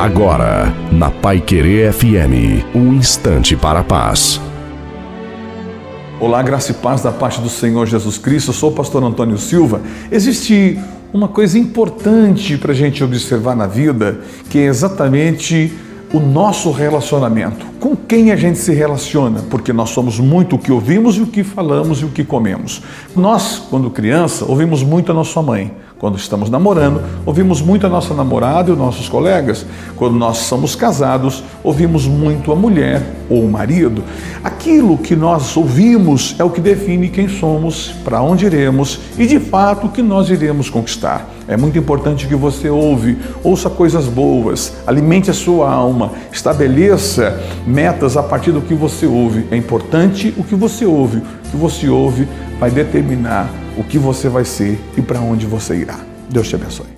Agora, na Pai Querer FM, um instante para a paz. Olá, graça e paz da parte do Senhor Jesus Cristo. Eu sou o pastor Antônio Silva. Existe uma coisa importante para a gente observar na vida, que é exatamente o nosso relacionamento. Com quem a gente se relaciona? Porque nós somos muito o que ouvimos e o que falamos e o que comemos. Nós, quando criança, ouvimos muito a nossa mãe. Quando estamos namorando, ouvimos muito a nossa namorada e os nossos colegas. Quando nós somos casados, ouvimos muito a mulher ou o marido. Aquilo que nós ouvimos é o que define quem somos, para onde iremos e de fato o que nós iremos conquistar. É muito importante que você ouve, ouça coisas boas, alimente a sua alma, estabeleça metas a partir do que você ouve. É importante o que você ouve. O que você ouve vai determinar o que você vai ser e para onde você irá. Deus te abençoe.